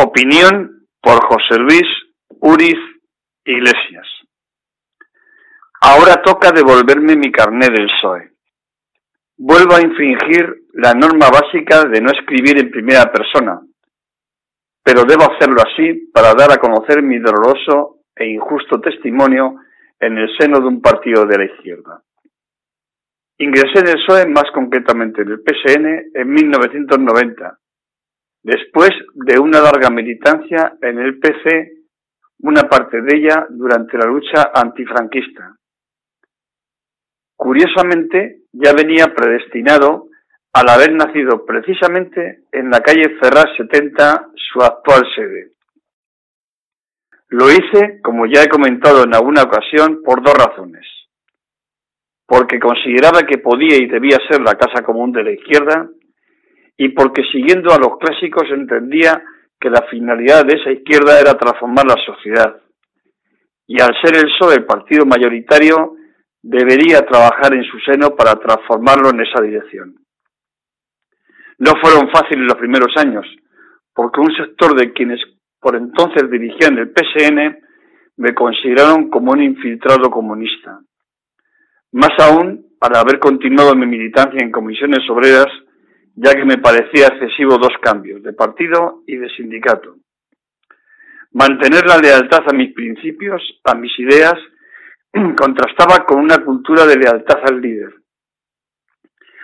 Opinión por José Luis Uriz Iglesias. Ahora toca devolverme mi carnet del PSOE. Vuelvo a infringir la norma básica de no escribir en primera persona, pero debo hacerlo así para dar a conocer mi doloroso e injusto testimonio en el seno de un partido de la izquierda. Ingresé en el PSOE, más concretamente en el PSN, en 1990, después de una larga militancia en el PC, una parte de ella durante la lucha antifranquista. Curiosamente, ya venía predestinado al haber nacido precisamente en la calle Ferraz 70, su actual sede. Lo hice, como ya he comentado en alguna ocasión, por dos razones. Porque consideraba que podía y debía ser la casa común de la izquierda y porque siguiendo a los clásicos entendía que la finalidad de esa izquierda era transformar la sociedad. Y al ser el PSOE el partido mayoritario, debería trabajar en su seno para transformarlo en esa dirección. No fueron fáciles los primeros años, porque un sector de quienes por entonces dirigían el PSN me consideraron como un infiltrado comunista. Más aún, al haber continuado mi militancia en comisiones obreras, ya que me parecía excesivo dos cambios, de partido y de sindicato. Mantener la lealtad a mis principios, a mis ideas, contrastaba con una cultura de lealtad al líder.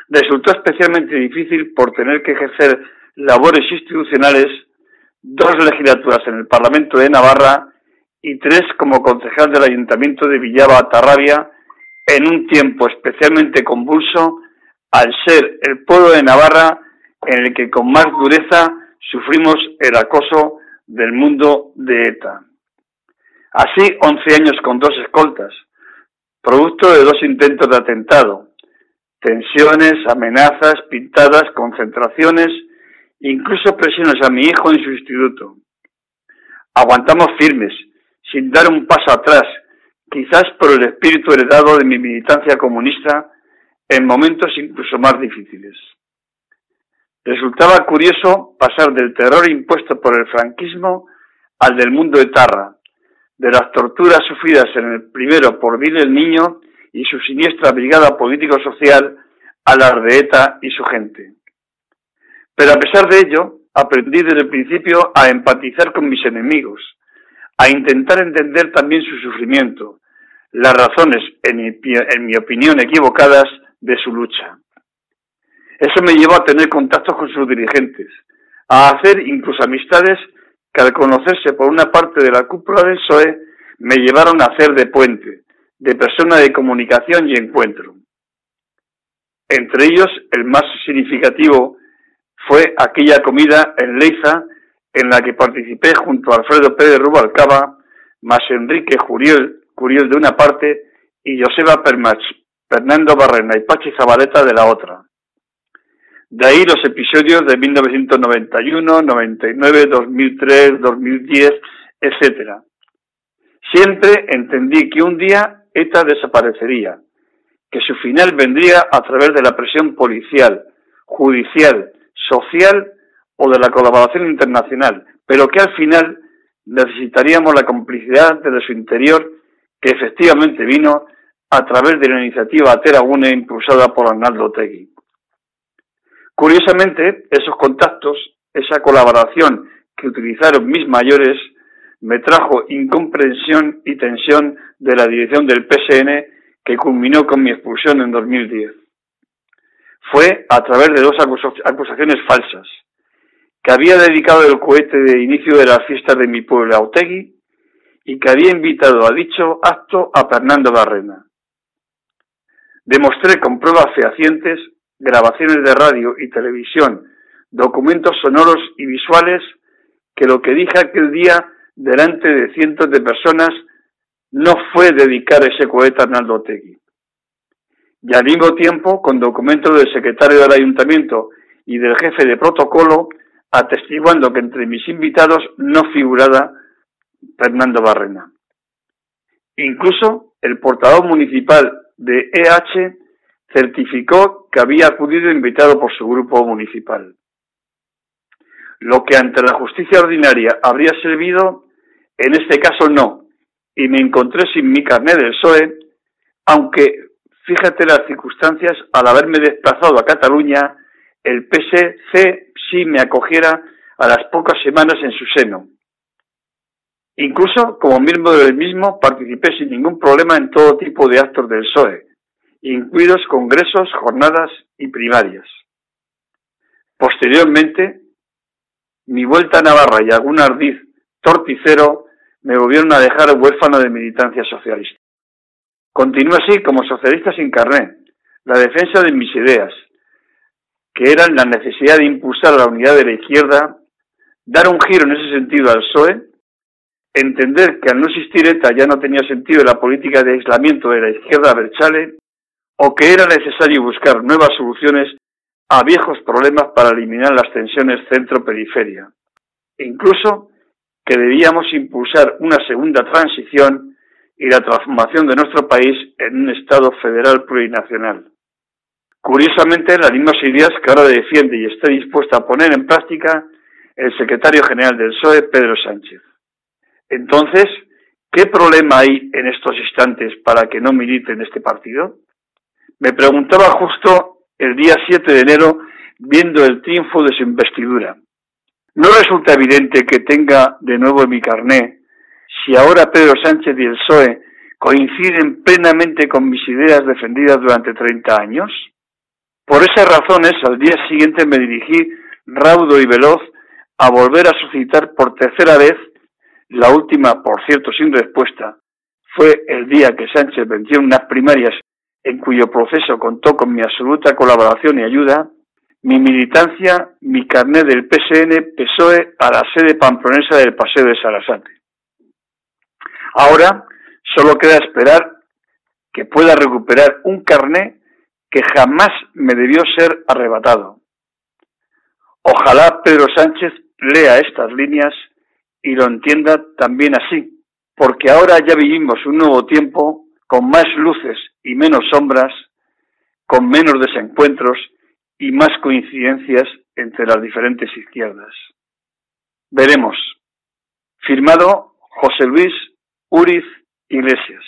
Resultó especialmente difícil por tener que ejercer labores institucionales dos legislaturas en el Parlamento de Navarra y tres como concejal del Ayuntamiento de Villaba Tarrabia en un tiempo especialmente convulso al ser el pueblo de Navarra en el que con más dureza sufrimos el acoso del mundo de ETA. Así, 11 años con dos escoltas, producto de dos intentos de atentado, tensiones, amenazas, pintadas, concentraciones, incluso presiones a mi hijo en su instituto. Aguantamos firmes, sin dar un paso atrás, quizás por el espíritu heredado de mi militancia comunista en momentos incluso más difíciles. Resultaba curioso pasar del terror impuesto por el franquismo al del mundo de Tarra, de las torturas sufridas en el primero por Vil el Niño y su siniestra brigada político-social a la de ETA y su gente. Pero a pesar de ello, aprendí desde el principio a empatizar con mis enemigos, a intentar entender también su sufrimiento, las razones, en mi, en mi opinión equivocadas, de su lucha. Eso me llevó a tener contactos con sus dirigentes, a hacer incluso amistades que al conocerse por una parte de la cúpula del PSOE me llevaron a hacer de puente, de persona de comunicación y encuentro. Entre ellos, el más significativo fue aquella comida en Leiza en la que participé junto a Alfredo Pérez Rubalcaba, más Enrique Curiel de una parte y Joseba Permach, Fernando Barrena y Pachi Zabaleta de la otra. De ahí los episodios de 1991, 99, 2003, 2010, etc. Siempre entendí que un día ETA desaparecería, que su final vendría a través de la presión policial, judicial, social o de la colaboración internacional, pero que al final necesitaríamos la complicidad de su interior, que efectivamente vino a través de la iniciativa Teragune impulsada por Arnaldo Tegui. Curiosamente, esos contactos, esa colaboración que utilizaron mis mayores, me trajo incomprensión y tensión de la dirección del PSN que culminó con mi expulsión en 2010. Fue a través de dos acusaciones falsas, que había dedicado el cohete de inicio de las fiestas de mi pueblo, Autegui, y que había invitado a dicho acto a Fernando Barrena. Demostré con pruebas fehacientes, grabaciones de radio y televisión, documentos sonoros y visuales, que lo que dije aquel día delante de cientos de personas no fue dedicar ese cohete a Arnaldo Tegui. Y al mismo tiempo, con documentos del secretario del ayuntamiento y del jefe de protocolo, atestiguando que entre mis invitados no figuraba Fernando Barrena. Incluso el portavoz municipal de EH certificó que había acudido invitado por su grupo municipal. lo que ante la justicia ordinaria habría servido, en este caso no, y me encontré sin mi carnet del PSOE, aunque fíjate las circunstancias, al haberme desplazado a Cataluña, el PSC sí me acogiera a las pocas semanas en su seno. Incluso como miembro del mismo participé sin ningún problema en todo tipo de actos del PSOE, incluidos congresos, jornadas y primarias. Posteriormente, mi vuelta a Navarra y algún ardiz torticero me volvieron a dejar huérfano de militancia socialista. Continúo así como socialista sin carné, la defensa de mis ideas, que eran la necesidad de impulsar la unidad de la izquierda, dar un giro en ese sentido al PSOE, entender que al no existir ETA ya no tenía sentido la política de aislamiento de la izquierda Berchale, o que era necesario buscar nuevas soluciones a viejos problemas para eliminar las tensiones centro-periferia. Incluso que debíamos impulsar una segunda transición y la transformación de nuestro país en un Estado federal plurinacional. Curiosamente, las mismas ideas que ahora defiende y está dispuesta a poner en práctica el secretario general del PSOE, Pedro Sánchez. Entonces, ¿qué problema hay en estos instantes para que no milite en este partido? Me preguntaba justo el día 7 de enero viendo el triunfo de su investidura. No resulta evidente que tenga de nuevo mi carné si ahora Pedro Sánchez y el PSOE coinciden plenamente con mis ideas defendidas durante 30 años. Por esas razones, al día siguiente me dirigí raudo y veloz a volver a suscitar por tercera vez, la última, por cierto, sin respuesta, fue el día que Sánchez venció unas primarias en cuyo proceso contó con mi absoluta colaboración y ayuda, mi militancia, mi carnet del PSN PSOE a la sede pamplonesa del Paseo de Sarasate. Ahora solo queda esperar que pueda recuperar un carnet que jamás me debió ser arrebatado. Ojalá Pedro Sánchez lea estas líneas y lo entienda también así, porque ahora ya vivimos un nuevo tiempo con más luces y menos sombras, con menos desencuentros y más coincidencias entre las diferentes izquierdas. Veremos. Firmado José Luis Uriz Iglesias.